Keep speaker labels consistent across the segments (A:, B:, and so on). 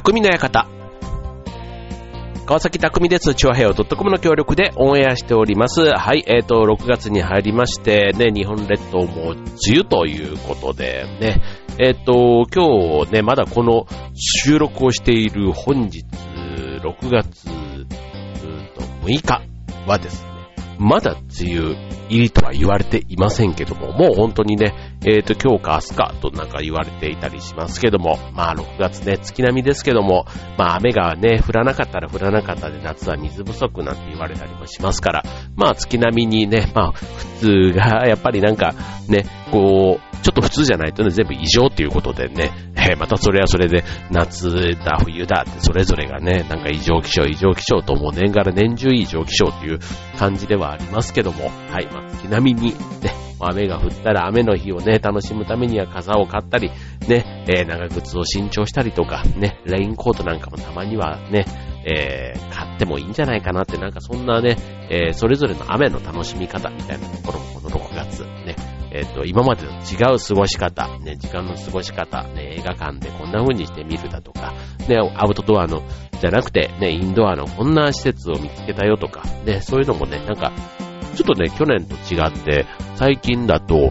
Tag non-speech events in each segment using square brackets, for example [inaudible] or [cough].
A: 匠の館。川崎匠です。チュアヘオ .com の協力でオンエアしております。はい、えっ、と、6月に入りまして、ね、日本列島も梅雨ということで、ね、えっ、と、今日ね、まだこの収録をしている本日、6月、うーんと6日はですね、まだ梅雨入りとは言われていませんけども、もう本当にね、えっ、と、今日か明日かとなんか言われていたりしますけども、まあ6月ね、月並みですけども、まあ雨がね、降らなかったら降らなかったで夏は水不足なんて言われたりもしますから、まあ月並みにね、まあ普通がやっぱりなんかね、こう、ちょっと普通じゃないとね、全部異常っていうことでね、[laughs] えーまたそれはそれで夏だ、冬だってそれぞれがね、なんか異常気象、異常気象ともう年がら年中異常気象っていう感じではありますけども、はい、まあ月並みにね、雨が降ったら雨の日をね、楽しむためには傘を買ったり、ね、えー長靴を新調したりとか、ね、レインコートなんかもたまにはね、えー買ってもいいんじゃないかなって、なんかそんなね、えーそれぞれの雨の楽しみ方みたいなところもこの6月、えっ、と、今までと違う過ごし方、ね、時間の過ごし方、ね、映画館でこんな風にして見るだとか、ね、アウトドアの、じゃなくて、ね、インドアのこんな施設を見つけたよとか、ね、そういうのもね、なんか、ちょっとね、去年と違って、最近だと、ね、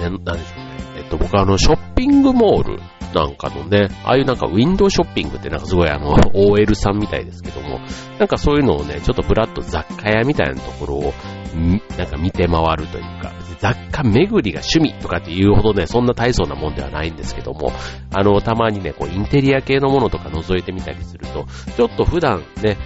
A: なんでしょうね。えっと、僕はあの、ショッピングモールなんかのね、ああいうなんかウィンドウショッピングってなんかすごいあの、[laughs] OL さんみたいですけども、なんかそういうのをね、ちょっとブラッと雑貨屋みたいなところを、なんか見て回るというか、雑貨巡りが趣味とかっていうほどね、そんな大層なもんではないんですけども、あの、たまにね、こう、インテリア系のものとか覗いてみたりすると、ちょっと普段ね、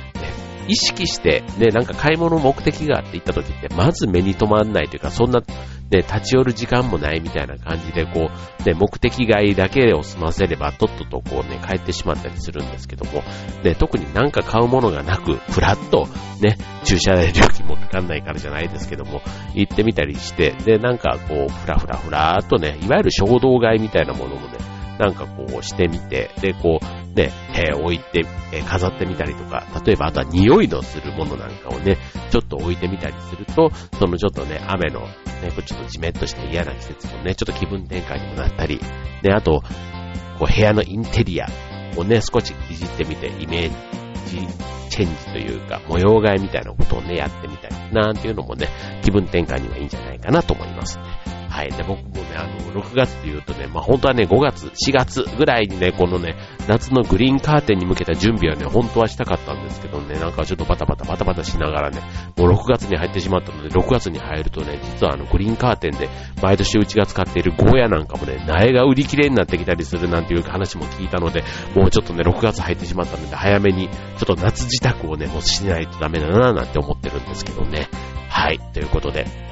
A: 意識して、ね、なんか買い物目的があって行った時って、まず目に留まんないというか、そんな、ね、立ち寄る時間もないみたいな感じで、こう、ね、目的外だけを済ませれば、とっととこうね、帰ってしまったりするんですけども、ね、特になんか買うものがなく、ふらっと、ね、駐車代料金もかかんないからじゃないですけども、行ってみたりして、で、なんかこう、ふらふらふらーっとね、いわゆる衝動買いみたいなものもね、なんかこうしてみて、で、こう、ね、えー置いて、えー飾ってみたりとか、例えばあとは匂いのするものなんかをね、ちょっと置いてみたりすると、そのちょっとね、雨の、ね、これちょっとジメッとして嫌な季節のね、ちょっと気分転換にもなったり、で、あと、こう部屋のインテリアをね、少しいじってみて、イメージチェンジというか、模様替えみたいなことをね、やってみたり、なんていうのもね、気分転換にはいいんじゃないかなと思います。はい。で、僕もね、あの、6月っていうとね、まあ、本当はね、5月、4月ぐらいにね、このね、夏のグリーンカーテンに向けた準備はね、本当はしたかったんですけどね、なんかちょっとバタバタバタバタしながらね、もう6月に入ってしまったので、6月に入るとね、実はあの、グリーンカーテンで、毎年うちが使っているゴーヤなんかもね、苗が売り切れになってきたりするなんていう話も聞いたので、もうちょっとね、6月入ってしまったので、早めに、ちょっと夏支度をね、もうしないとダメだな、なんて思ってるんですけどね。はい。ということで、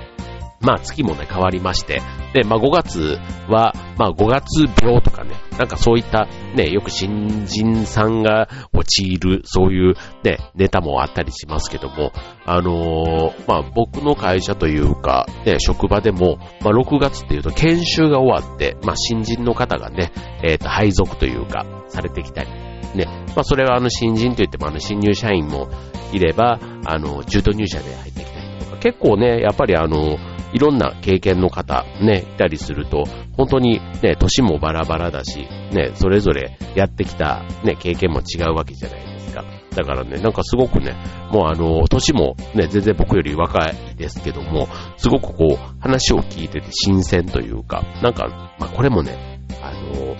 A: まあ月もね変わりまして、で、まあ5月は、まあ5月病とかね、なんかそういったね、よく新人さんが陥る、そういうね、ネタもあったりしますけども、あのーまあ僕の会社というか、ね、職場でも、まあ6月っていうと研修が終わって、まあ新人の方がね、えっ、と配属というか、されてきたり、ね、まあそれはあの新人といってもあの新入社員もいれば、あの、中途入社で入ってきたりとか、結構ね、やっぱりあの、いろんな経験の方、ね、いたりすると、本当にね、年もバラバラだし、ね、それぞれやってきたね、経験も違うわけじゃないですか。だからね、なんかすごくね、もうあの、年もね、全然僕より若いですけども、すごくこう、話を聞いてて新鮮というか、なんか、まあこれもね、あの、やっ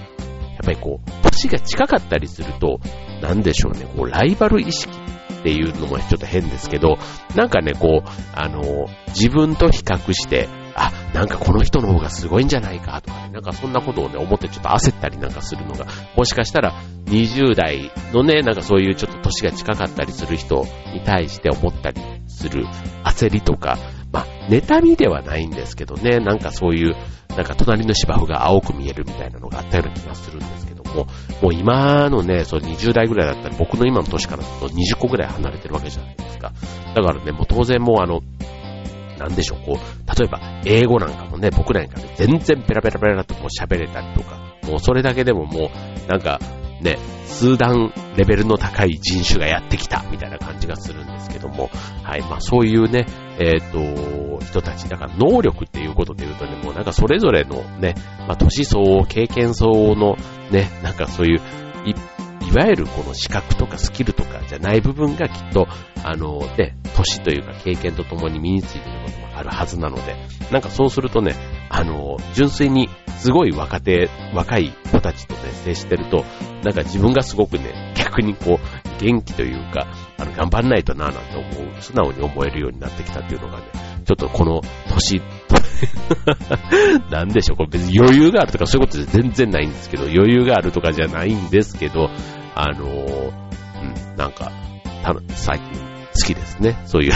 A: ぱりこう、年が近かったりすると、なんでしょうね、こう、ライバル意識っていうのもちょっと変ですけど、なんかね、こう、あの、自分と比較して、あ、なんかこの人の方がすごいんじゃないかとかね、なんかそんなことをね、思ってちょっと焦ったりなんかするのが、もしかしたら20代のね、なんかそういうちょっと年が近かったりする人に対して思ったりする焦りとか、まあ、妬みではないんですけどね、なんかそういう、なんか隣の芝生が青く見えるみたいなのがあったような気がするんですけども、もう今のね、そう20代ぐらいだったら僕の今の年からだと20個ぐらい離れてるわけじゃないですか。だからね、もう当然もうあの、なんでしょう、こう、例えば英語なんかもね、僕なんかね、全然ペラペラペラともう喋れたりとか、もうそれだけでももう、なんか、ね、数段レベルの高い人種がやってきたみたいな感じがするんですけども、はい、まあそういうね、えっ、と、人たち、だから能力っていうことで言うとね、もうなんかそれぞれのね、まあ年相応、経験相応のね、なんかそういうい、いわゆるこの資格とかスキルとかじゃない部分がきっと、あの、ね、年というか経験とともに身についてることもあるはずなので、なんかそうするとね、あの、純粋にすごい若手、若い子たちとね、接してると、なんか自分がすごくね、逆にこう、元気というか、あの、頑張んないとなぁなんて思う、素直に思えるようになってきたっていうのがね、ちょっとこの年、[laughs] なんでしょう、これ別に余裕があるとかそういうことじゃ全然ないんですけど、余裕があるとかじゃないんですけど、あのうん、なんか、た最近好きですね。そういう、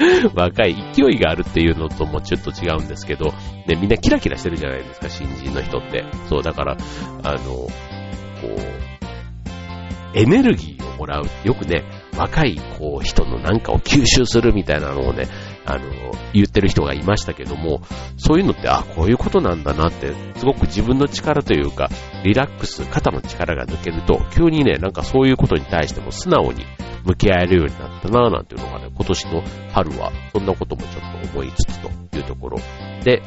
A: [laughs] 若い勢いがあるっていうのともちょっと違うんですけど、ね、みんなキラキラしてるじゃないですか、新人の人って。そう、だから、あの、こう、エネルギーをもらう。よくね、若いこう人のなんかを吸収するみたいなのをね、あの、言ってる人がいましたけども、そういうのって、あ、こういうことなんだなって、すごく自分の力というか、リラックス、肩の力が抜けると、急にね、なんかそういうことに対しても素直に向き合えるようになったなぁなんていうのがね、今年の春は、そんなこともちょっと思いつつというところで、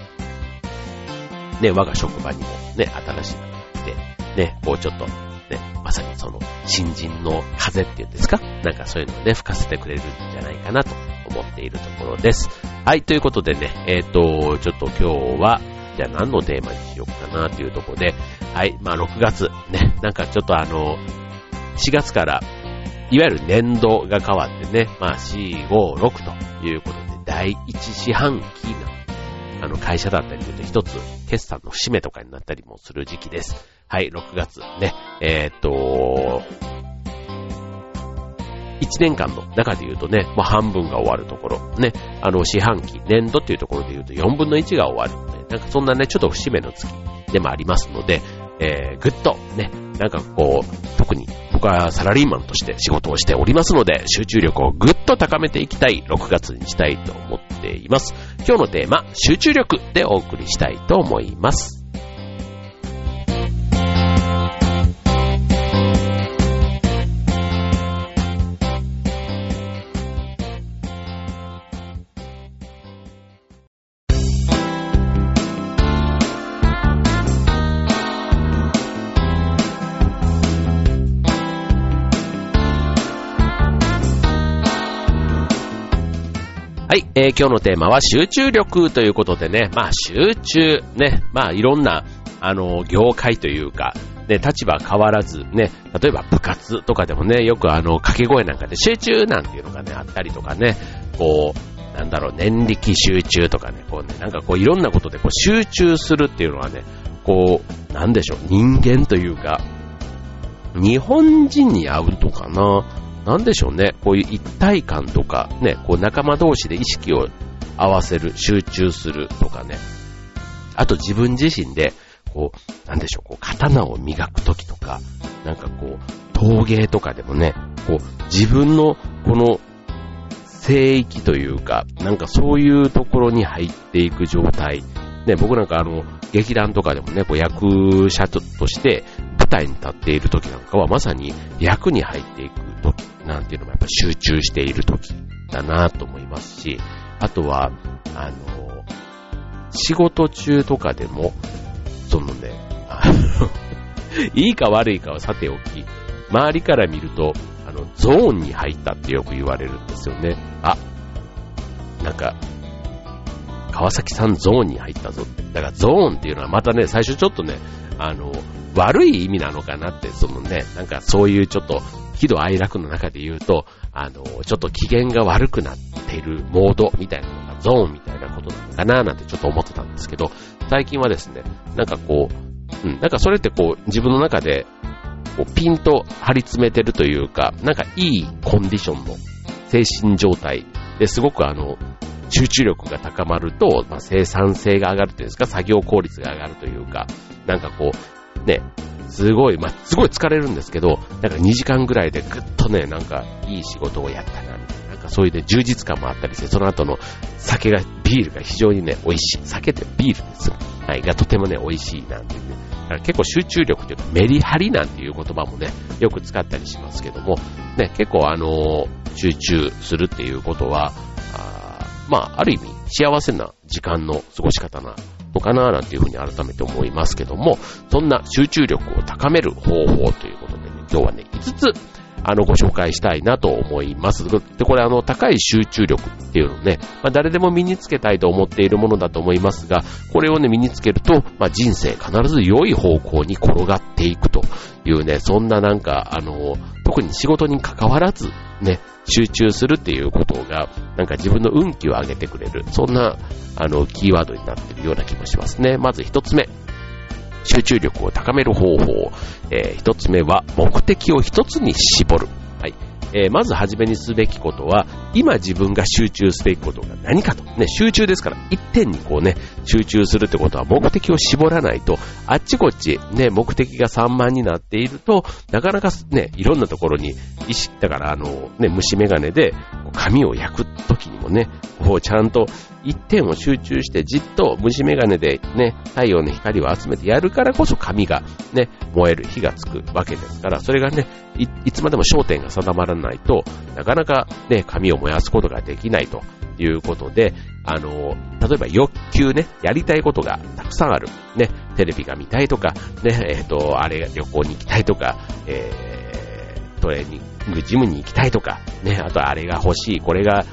A: ね、我が職場にもね、新しいのが来て、ね、こうちょっとね、まさにその新人の風っていうんですか？なんかそういうのをね、吹かせてくれるんじゃないかなと思っているところです。はい、ということでね、えっ、ー、と、ちょっと今日は、じゃあ何のテーマにしようかなというところで、はい、まあ6月、ね、なんかちょっとあの、4月から、いわゆる年度が変わってね、まあ4、5、6ということで、第1四半期なあの会社だったりすると一つ決算の節目とかになったりもする時期です。はい、6月ね、えー、っと、1年間の中で言うとね、もう半分が終わるところ、ね、あの四半期、年度っていうところで言うと4分の1が終わる、ね。なんかそんなね、ちょっと節目の月でもありますので、えー、ぐっとね、なんかこう、特に僕はサラリーマンとして仕事をしておりますので、集中力をぐっと高めていきたい6月にしたいと思っています。今日のテーマ、集中力でお送りしたいと思います。え、今日のテーマは集中力ということでね、まあ集中、ね、まあいろんな、あの、業界というか、ね、立場変わらず、ね、例えば部活とかでもね、よくあの、掛け声なんかで集中なんていうのがね、あったりとかね、こう、なんだろう、念力集中とかね、こうね、なんかこういろんなことでこう集中するっていうのはね、こう、なんでしょう、人間というか、日本人に合うのかな。なんでしょうね、こういう一体感とか、ね、こう仲間同士で意識を合わせる、集中するとかね。あと自分自身で、こう、なんでしょう、こう、刀を磨くときとか、なんかこう、陶芸とかでもね、こう、自分のこの聖域というか、なんかそういうところに入っていく状態。ね、僕なんかあの、劇団とかでもね、こう役者として台に立っている時なんかはまさに役に入っていく時なんていうのもやっぱ集中している時だなと思いますし、あとは、あの、仕事中とかでも、そのね、あの [laughs] いいか悪いかはさておき、周りから見ると、あの、ゾーンに入ったってよく言われるんですよね。あ、なんか、川崎さんゾーンに入ったぞって。だからゾーンっていうのはまたね、最初ちょっとね、あの、悪い意味なのかなって、そのね、なんかそういうちょっと喜怒哀楽の中で言うと、あの、ちょっと機嫌が悪くなってるモードみたいなのがゾーンみたいなことなのかななんてちょっと思ってたんですけど、最近はですね、なんかこう、うん、なんかそれってこう、自分の中で、こう、ピンと張り詰めてるというか、なんかいいコンディションの精神状態ですごくあの、集中力が高まると、まあ、生産性が上がるというんですか、作業効率が上がるというか、なんかこう、ね、すごい、まあ、すごい疲れるんですけど、なんか2時間ぐらいでぐっとね、なんかいい仕事をやったな、みたいな。なんかそういうね、充実感もあったりして、その後の酒が、ビールが非常にね、美味しい。酒ってビールです。はい、がとてもね、美味しいなんていうね。だから結構集中力というか、メリハリなんていう言葉もね、よく使ったりしますけども、ね、結構あのー、集中するっていうことは、あまあ、ある意味、幸せな時間の過ごし方なのかななんていうふうに改めて思いますけども、そんな集中力を高める方法ということでね、今日はね、5つあの、ご紹介したいなと思います。で、これあの、高い集中力っていうのね、まあ、誰でも身につけたいと思っているものだと思いますが、これをね、身につけると、まあ、人生必ず良い方向に転がっていくというね、そんななんか、あの、特に仕事に関わらず、ね、集中するっていうことが、なんか自分の運気を上げてくれる、そんな、あの、キーワードになっているような気もしますね。まず一つ目。集中力を高める方法。えー、一つ目は、目的を一つに絞る。えー、まず初めにすべきことは、今自分が集中すべきことが何かと。ね、集中ですから、一点にこうね、集中するってことは目的を絞らないと、あっちこっち、ね、目的が散漫になっていると、なかなかね、いろんなところに、意識、だからあの、ね、虫眼鏡で、髪を焼くときにもね、こうちゃんと一点を集中してじっと虫眼鏡でね、太陽の光を集めてやるからこそ髪がね、燃える火がつくわけですから、それがね、いいつまでも焦点が定まらないないと、なかなかね、髪を燃やすことができないということで、あの、例えば欲求ね、やりたいことがたくさんある。ね、テレビが見たいとか、ね、えっ、ー、と、あれ、旅行に行きたいとか、えー、トレーニングジムに行きたいとか、ね、あとあれが欲しい、これが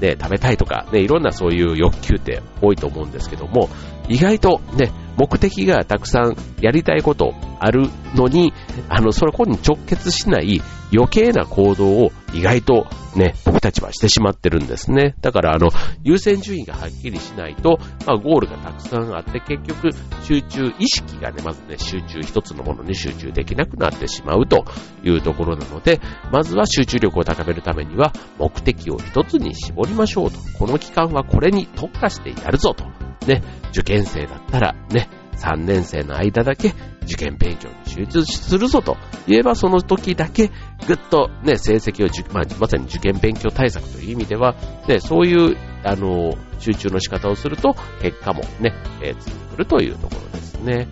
A: ね、食べたいとか、ね、いろんなそういう欲求って多いと思うんですけども、意外とね、目的がたくさんやりたいことあるのに、あの、そこに直結しない余計な行動を意外とね、僕たちはしてしまってるんですね。だからあの、優先順位がはっきりしないと、まあゴールがたくさんあって、結局集中、意識がね、まずね、集中、一つのものに集中できなくなってしまうというところなので、まずは集中力を高めるためには、目的を一つに絞りましょうと。この期間はこれに特化してやるぞと。ね、受験生だったらね、3年生の間だけ受験勉強に集中するぞと言えばその時だけぐっとね、成績を、まあ、まさに受験勉強対策という意味では、ね、そういう、あの、集中の仕方をすると結果もね、えー、ついてくるというところですね。はい。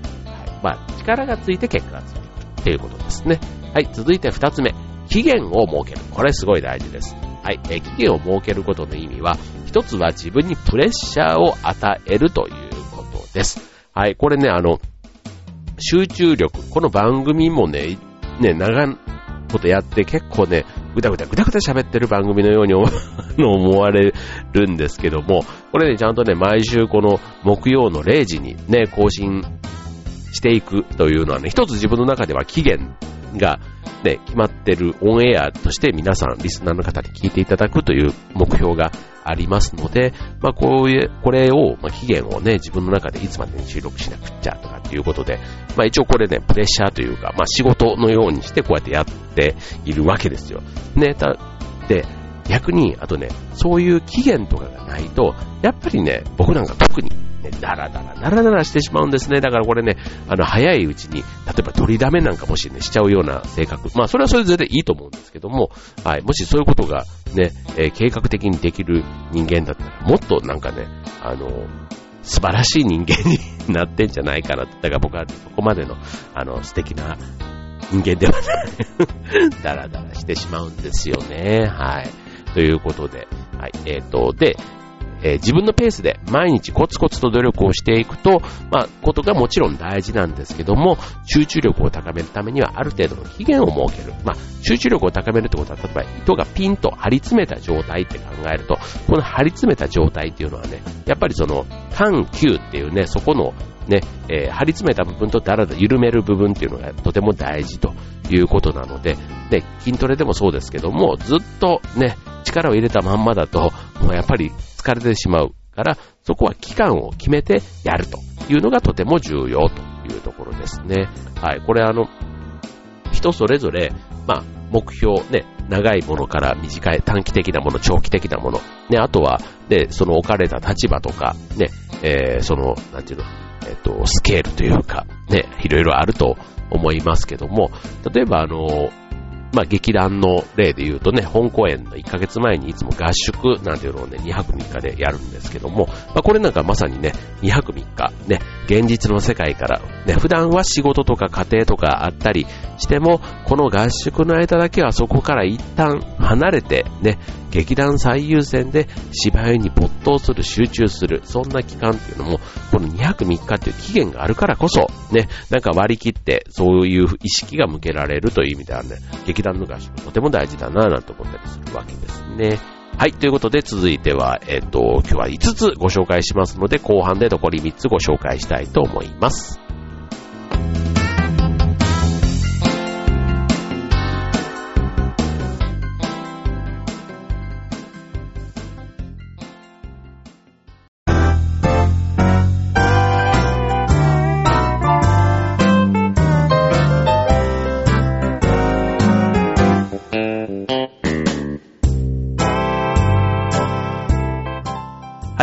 A: まあ、力がついて結果がついてくるということですね。はい。続いて二つ目。期限を設ける。これすごい大事です。はい。えー、期限を設けることの意味は、一つは自分にプレッシャーを与えるということです。はい、これね、あの、集中力、この番組もね、ね、長いことやって結構ね、ぐだぐだぐだぐだ喋ってる番組のように [laughs] 思われるんですけども、これね、ちゃんとね、毎週この木曜の0時にね、更新していくというのはね、一つ自分の中では期限がね、決まってるオンエアとして皆さん、リスナーの方に聞いていただくという目標がありますので、まあ、こういう、これを、まあ、期限をね、自分の中でいつまでに収録しなくっちゃとかっていうことで、まあ、一応これね、プレッシャーというか、まあ、仕事のようにしてこうやってやっているわけですよ。ね、た、で、逆に、あとね、そういう期限とかがないと、やっぱりね、僕なんか特に、ダラダラ、ダラダラしてしまうんですね。だからこれね、あの、早いうちに、例えば取りだめなんかもしね、しちゃうような性格。まあ、それはそれで全然いいと思うんですけども、はい、もしそういうことがね、えー、計画的にできる人間だったら、もっとなんかね、あの、素晴らしい人間になってんじゃないかなだから僕はここまでの、あの、素敵な人間ではない [laughs] ダラダラしてしまうんですよね。はい。ということで、はい。えっ、ー、と、で、えー、自分のペースで毎日コツコツと努力をしていくと、まあ、ことがもちろん大事なんですけども、集中力を高めるためにはある程度の期限を設ける。まあ、集中力を高めるってことは、例えば糸がピンと張り詰めた状態って考えると、この張り詰めた状態っていうのはね、やっぱりその、緩急っていうね、そこのね、えー、張り詰めた部分とだらだ緩める部分っていうのがとても大事ということなので、で、筋トレでもそうですけども、ずっとね、力を入れたまんまだと、もうやっぱり疲れてしまうから、そこは期間を決めてやるというのがとても重要というところですね。はい。これあの、人それぞれ、まあ、目標、ね、長いものから短い、短期的なもの、長期的なもの、ね、あとは、で、その置かれた立場とか、ね、えー、その、なんていうの、えっ、ー、と、スケールというか、ね、いろいろあると思いますけども、例えばあの、まあ、劇団の例で言うとね、本公演の1ヶ月前にいつも合宿なんていうのをね、2泊3日でやるんですけども、まあ、これなんかまさにね、2泊3日、ね、現実の世界から、ね、普段は仕事とか家庭とかあったりしても、この合宿の間だけはそこから一旦離れて、ね、劇団最優先で芝居に没頭する、集中する、そんな期間っていうのも、この2泊3日っていう期限があるからこそ、ね、なんか割り切ってそういう意識が向けられるという意味ではね、劇団の合宿とても大事だなぁなんて思ったりするわけですね。はい。ということで、続いては、えっ、と、今日は5つご紹介しますので、後半で残り3つご紹介したいと思います。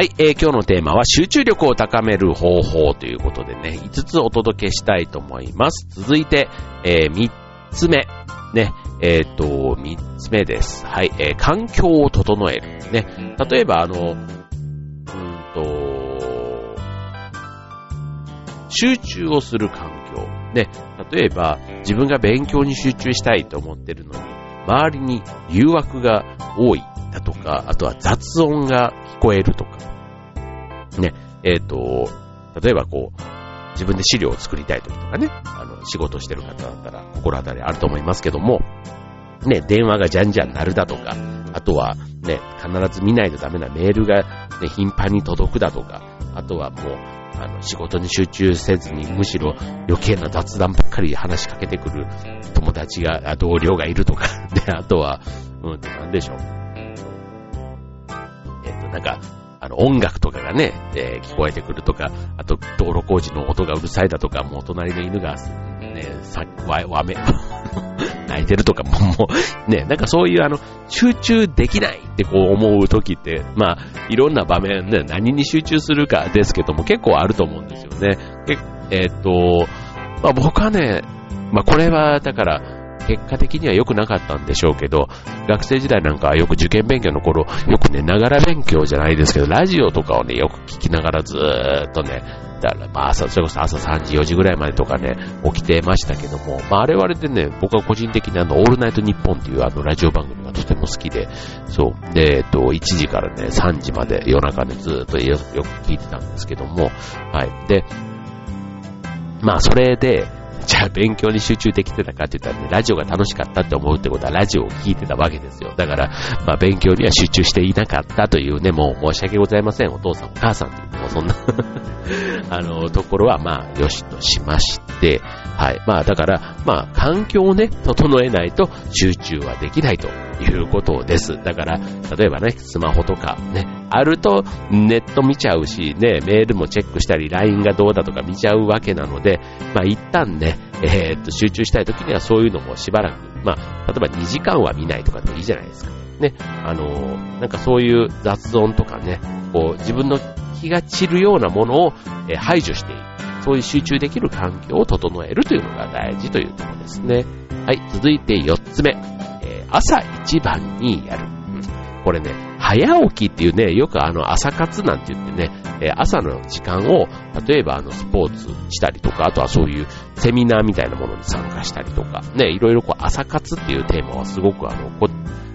A: はい、えー、今日のテーマは集中力を高める方法ということでね、5つお届けしたいと思います。続いて、えー、3つ目。ね、えっ、ー、と、3つ目です。はい、えー、環境を整える。ね、例えばあの、うんと、集中をする環境。ね、例えば自分が勉強に集中したいと思ってるのに、周りに誘惑が多いだとか、あとは雑音が聞こえるとか、えっ、ー、と、例えばこう、自分で資料を作りたい時とかね、あの、仕事してる方だったら心当たりあると思いますけども、ね、電話がじゃんじゃん鳴るだとか、あとはね、必ず見ないとダメなメールが、ね、頻繁に届くだとか、あとはもう、あの、仕事に集中せずに、むしろ余計な雑談ばっかり話しかけてくる友達が、同僚がいるとか、で、[laughs] あとは、うん、なんでしょう。えっと、なんか、あの、音楽とかがね、えー、聞こえてくるとか、あと、道路工事の音がうるさいだとか、もう隣の犬が、ね、さ、わ、わめ、[laughs] 泣いてるとかも、もう、ね、なんかそういうあの、集中できないってこう思う時って、まあ、いろんな場面で、ね、何に集中するかですけども、結構あると思うんですよね。えー、っと、まあ僕はね、まあこれは、だから、結果的には良くなかったんでしょうけど、学生時代なんかはよく受験勉強の頃、よくね、ながら勉強じゃないですけど、ラジオとかをね、よく聞きながらずーっとね、だからまあ朝、それこそ朝3時、4時ぐらいまでとかね、起きてましたけども、まああれはあれでね、僕は個人的にあの、オールナイトニッポンっていうあの、ラジオ番組がとても好きで、そう。で、えっと、1時からね、3時まで夜中でずーっとよく聞いてたんですけども、はい。で、まあそれで、じゃあ勉強に集中できてたかって言ったらね、ラジオが楽しかったって思うってことはラジオを聴いてたわけですよ。だから、まあ勉強には集中していなかったというね、もう申し訳ございません。お父さんお母さんという、もうそんな [laughs] あの、ところはまあ、よしとしまして、はい。まあだから、まあ環境をね、整えないと集中はできないということです。だから、例えばね、スマホとかね、あるとネット見ちゃうし、ね、メールもチェックしたり、LINE がどうだとか見ちゃうわけなので、まあ一旦ね、えー、っと、集中したい時にはそういうのもしばらく、まあ、例えば2時間は見ないとかでもいいじゃないですか。ね、あのー、なんかそういう雑音とかね、こう、自分の気が散るようなものを、え排除していく。そういう集中できる環境を整えるというのが大事というところですね。はい、続いて4つ目。えー、朝一番にやる。これね、早起きっていうね、よくあの朝活なんて言ってね、え、朝の時間を、例えばあのスポーツしたりとか、あとはそういうセミナーみたいなものに参加したりとか、ね、いろいろこう朝活っていうテーマはすごくあの、こ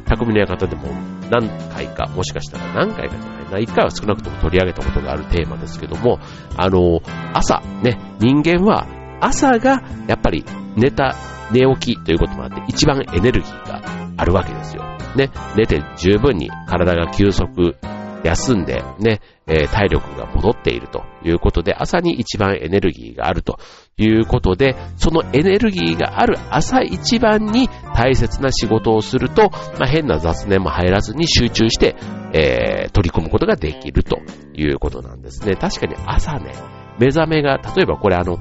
A: 匠の館でも何回か、もしかしたら何回かじゃないな、一回は少なくとも取り上げたことがあるテーマですけども、あの、朝、ね、人間は朝がやっぱり寝た、寝起きということもあって一番エネルギーがあるわけですよ。ね、寝て十分に体が休息、休んでね、え、体力が戻っているということで、朝に一番エネルギーがあるということで、そのエネルギーがある朝一番に大切な仕事をすると、まあ、変な雑念も入らずに集中して、えー、取り組むことができるということなんですね。確かに朝ね、目覚めが、例えばこれあの、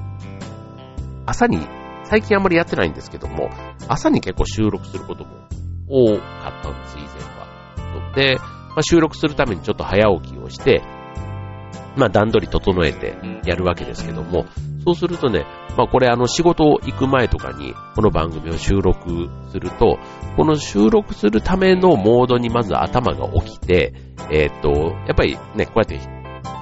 A: 朝に、最近あんまりやってないんですけども、朝に結構収録することも多かったんです、以前は。で、まあ、収録するためにちょっと早起きをして、まあ段取り整えてやるわけですけども、そうするとね、まあこれあの仕事行く前とかにこの番組を収録すると、この収録するためのモードにまず頭が起きて、えー、っと、やっぱりね、こうやって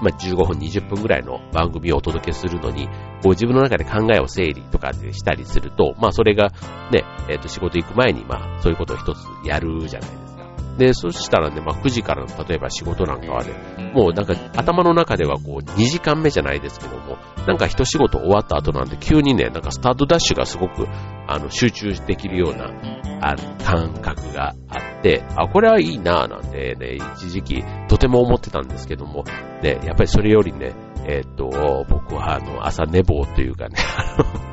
A: まあ、15分、20分ぐらいの番組をお届けするのに、こう自分の中で考えを整理とかでしたりすると、まあ、それがね、えっ、ー、と、仕事行く前に、まあ、そういうことを一つやるじゃないですか。で、そしたらね、まあ、9時からの、例えば仕事なんかはね、もうなんか頭の中ではこう、2時間目じゃないですけども、なんか一仕事終わった後なんで、急にね、なんかスタートダッシュがすごく、あの、集中できるような、あ感覚があって、あ、これはいいなぁなんてね、一時期とても思ってたんですけども、ね、やっぱりそれよりね、えー、っと、僕はあの、朝寝坊というかね、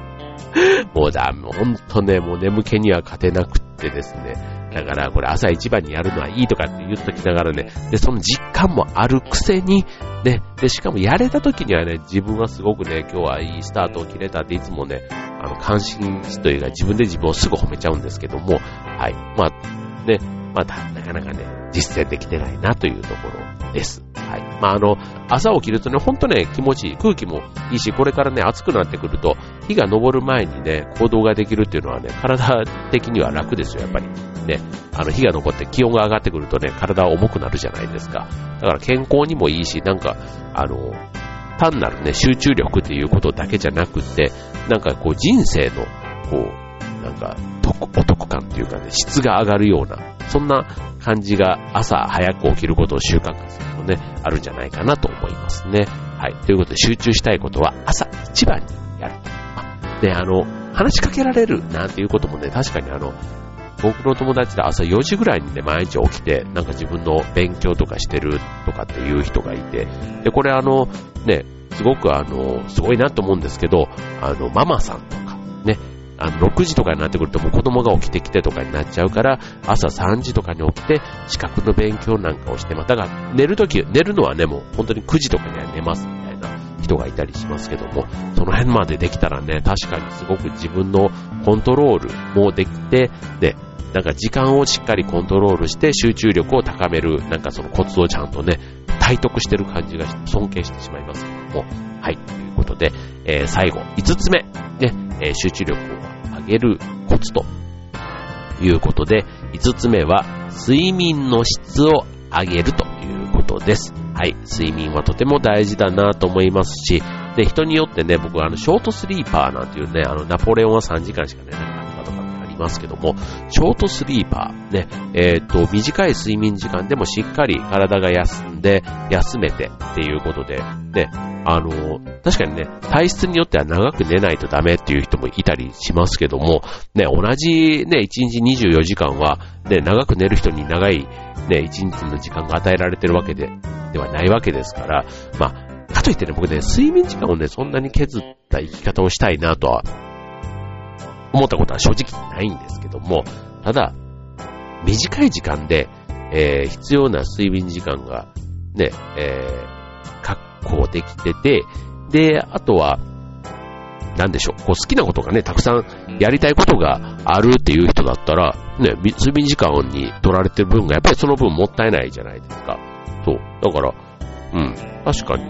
A: [laughs] もうだ、もうほんとね、もう眠気には勝てなくってですね、だからこれ朝一番にやるのはいいとかって言っときながらね、で、その実感もあるくせに、ね、で、しかもやれた時にはね、自分はすごくね、今日はいいスタートを切れたっていつもね、あの、関心というか自分で自分をすぐ褒めちゃうんですけども、はい。まあ、ね、まだなかなかね、実践できてないなというところです。はい。まあ、あの、朝起きるとね、ほんとね、気持ちいい。空気もいいし、これからね、暑くなってくると、日が昇る前にね、行動ができるっていうのはね、体的には楽ですよ、やっぱり。ね、あの、日が昇って気温が上がってくるとね、体は重くなるじゃないですか。だから健康にもいいし、なんか、あの、単なるね、集中力っていうことだけじゃなくて、なんかこう人生の、こう、なんか、お得感っていうかね、質が上がるような、そんな感じが朝早く起きることを習慣化するとね、あるんじゃないかなと思いますね。はい。ということで集中したいことは朝一番にやる。で、あの、話しかけられるなんていうこともね、確かにあの、僕の友達で朝4時ぐらいにね、毎日起きて、なんか自分の勉強とかしてるとかっていう人がいて、で、これあの、ね、すごくあの、すごいなと思うんですけど、あの、ママさんとか、ね、あの、6時とかになってくるともう子供が起きてきてとかになっちゃうから、朝3時とかに起きて、資格の勉強なんかをしてます。だから寝るとき、寝るのはね、もう本当に9時とかには寝ますみたいな人がいたりしますけども、その辺までできたらね、確かにすごく自分のコントロールもできて、で、なんか時間をしっかりコントロールして集中力を高める、なんかそのコツをちゃんとね、体得してる感じが尊敬してしまいますけども。はい。ということで、えー、最後、5つ目。ね、えー、集中力をげるコツということで、5つ目は、睡眠の質を上げるということです。はい。睡眠はとても大事だなと思いますし、で、人によってね、僕はあの、ショートスリーパーなんていうね、あの、ナポレオンは3時間しか寝ないますけども、ショートスリーパー、ね、えっ、と、短い睡眠時間でもしっかり体が休んで、休めてっていうことで、ね、あの、確かにね、体質によっては長く寝ないとダメっていう人もいたりしますけども、ね、同じね、1日24時間は、ね、長く寝る人に長い、ね、1日の時間が与えられてるわけで、ではないわけですから、まあ、かといってね、僕ね、睡眠時間をね、そんなに削った生き方をしたいなとは思ったことは正直ないんですけども、ただ、短い時間で、えー、必要な睡眠時間がね、えー、確保できてて、で、あとは、なんでしょう、こう好きなことがね、たくさんやりたいことがあるっていう人だったら、ね、睡眠時間に取られてる分がやっぱりその分もったいないじゃないですか。そう。だから、うん、確かに。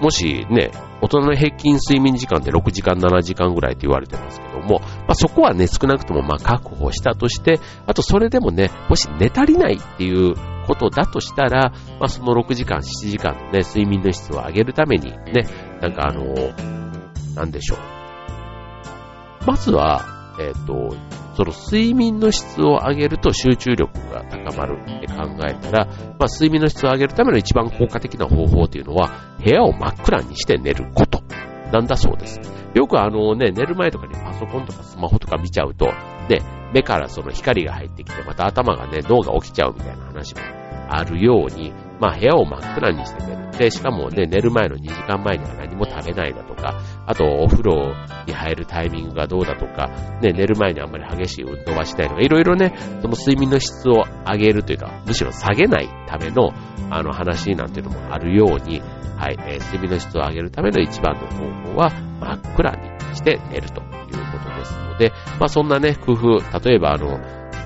A: もしね、大人の平均睡眠時間って6時間、7時間ぐらいって言われてますけども、まあ、そこはね、少なくともまあ確保したとして、あとそれでもね、もし寝足りないっていうことだとしたら、まあ、その6時間、7時間のね、睡眠の質を上げるためにね、なんかあのなんでしょう。まずは、えっ、ー、と、その睡眠の質を上げると集中力が高まるって考えたら、まあ、睡眠の質を上げるための一番効果的な方法っていうのは、部屋を真っ暗にして寝ることなんだそうです。よくあのね、寝る前とかにパソコンとかスマホとか見ちゃうと、ね、目からその光が入ってきて、また頭がね、脳が起きちゃうみたいな話もあるように、まあ部屋を真っ暗にして寝る。で、しかもね、寝る前の2時間前には何も食べないだとか、あとお風呂に入るタイミングがどうだとか、ね、寝る前にあんまり激しい運動はしないとか、いろいろね、その睡眠の質を上げるというか、むしろ下げないための、あの話なんていうのもあるように、はい、えー、睡眠の質を上げるための一番の方法は、真っ暗にして寝るということですので、まあそんなね、工夫、例えばあの、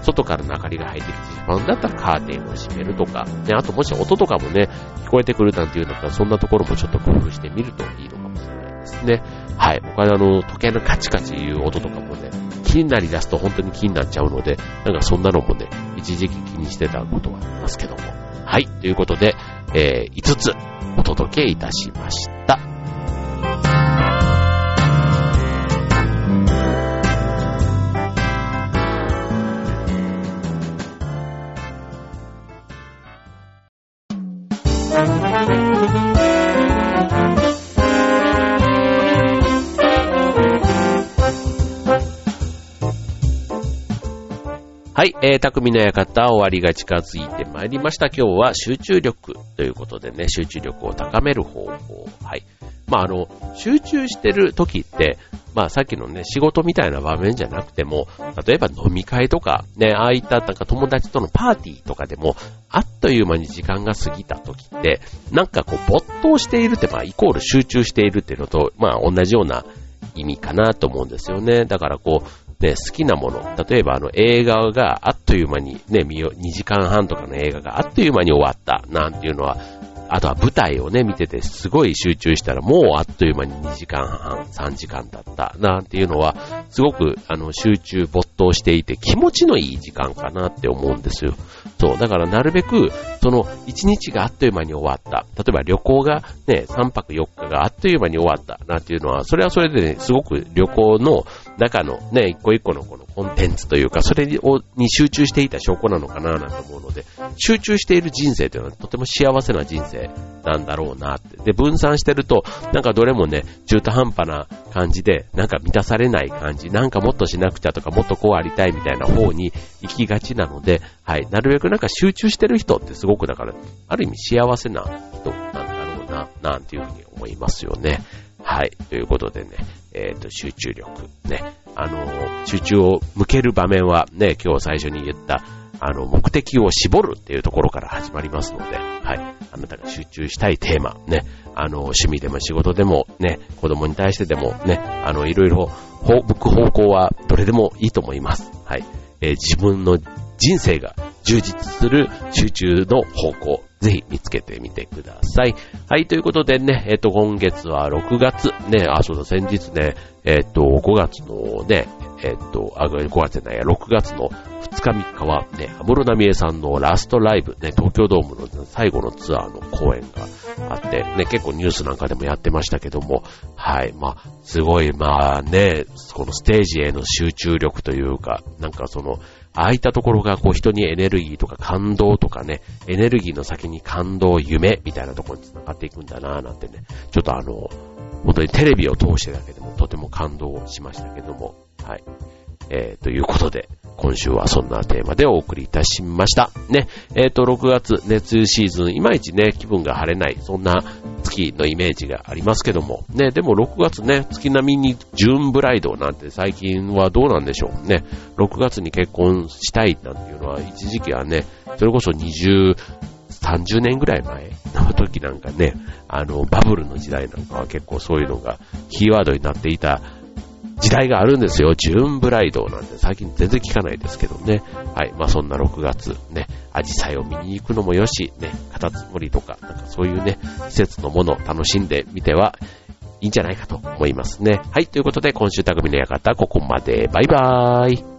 A: 外からの明かりが入ってきてまうんだったらカーテンを閉めるとか、ね、あともし音とかもね、聞こえてくるなんていうんだったら、そんなところもちょっと工夫してみるといいのかもしれないですね。はい。他のあの、時計のカチカチいう音とかもね、気になり出すと本当に気になっちゃうので、なんかそんなのもね、一時期気にしてたことはありますけども。はい。ということで、えー、5つお届けいたしました。はい、えー、匠の館終わりが近づいてまいりました。今日は集中力ということでね、集中力を高める方法。はい。まあ、あの、集中してる時って、まあ、さっきのね、仕事みたいな場面じゃなくても、例えば飲み会とか、ね、ああいったなんか友達とのパーティーとかでも、あっという間に時間が過ぎた時って、なんかこう、没頭しているって、まあ、イコール集中しているっていうのと、まあ、同じような意味かなと思うんですよね。だからこう、ね、好きなもの、例えばあの映画があっという間にね、2時間半とかの映画があっという間に終わった。なんていうのは、あとは舞台をね、見ててすごい集中したらもうあっという間に2時間半、3時間だったなんていうのは、すごくあの集中没頭していて気持ちのいい時間かなって思うんですよ。そう、だからなるべく、その1日があっという間に終わった。例えば旅行がね、3泊4日があっという間に終わったなんていうのは、それはそれでね、すごく旅行の中のね、一個一個のこのコンテンツというか、それに集中していた証拠なのかななんて思うので、集中している人生というのはとても幸せな人生なんだろうなって。で、分散してると、なんかどれもね、中途半端な感じで、なんか満たされない感じ、なんかもっとしなくちゃとか、もっとこうありたいみたいな方に行きがちなので、はい、なるべくなんか集中してる人ってすごくだから、ある意味幸せな人なんだろうな、なんていうふうに思いますよね。はい。ということでね、えっ、ー、と、集中力。ね。あの、集中を向ける場面はね、今日最初に言った、あの、目的を絞るっていうところから始まりますので、はい。あなたが集中したいテーマ、ね。あの、趣味でも仕事でも、ね、子供に対してでも、ね、あの、いろいろ、向く方向はどれでもいいと思います。はい。えー、自分の人生が充実する集中の方向、ぜひ見つけてみてください。はい、ということでね、えっ、と、今月は6月、ね、あ、そうだ、先日ね、えっ、と、5月のね、えっ、と、あ、5月じゃないや、6月の2日3日はね、安室奈美恵さんのラストライブ、ね、東京ドームの最後のツアーの公演があって、ね、結構ニュースなんかでもやってましたけども、はい、まあ、すごい、まあね、このステージへの集中力というか、なんかその、ああいったところがこう人にエネルギーとか感動とかね、エネルギーの先に感動、夢みたいなところに繋がっていくんだなぁなんてね、ちょっとあの、本当にテレビを通してだけでもとても感動しましたけども、はい。えー、ということで、今週はそんなテーマでお送りいたしました。ね、えっ、ー、と、6月熱シーズン、いまいちね、気分が晴れない、そんな月のイメージがありますけども、ね、でも6月ね、月並みにジューンブライドなんて最近はどうなんでしょうね。6月に結婚したいなんていうのは一時期はね、それこそ20、30年ぐらい前の時なんかね、あの、バブルの時代なんかは結構そういうのがキーワードになっていた時代があるんですよ。ジューンブライドなんて最近全然聞かないですけどね。はい。まあそんな6月、ね、アジサイを見に行くのもよし、ね、カタツムリとか、なんかそういうね、季節のものを楽しんでみてはいいんじゃないかと思いますね。はい。ということで、今週匠の館、ここまで。バイバーイ。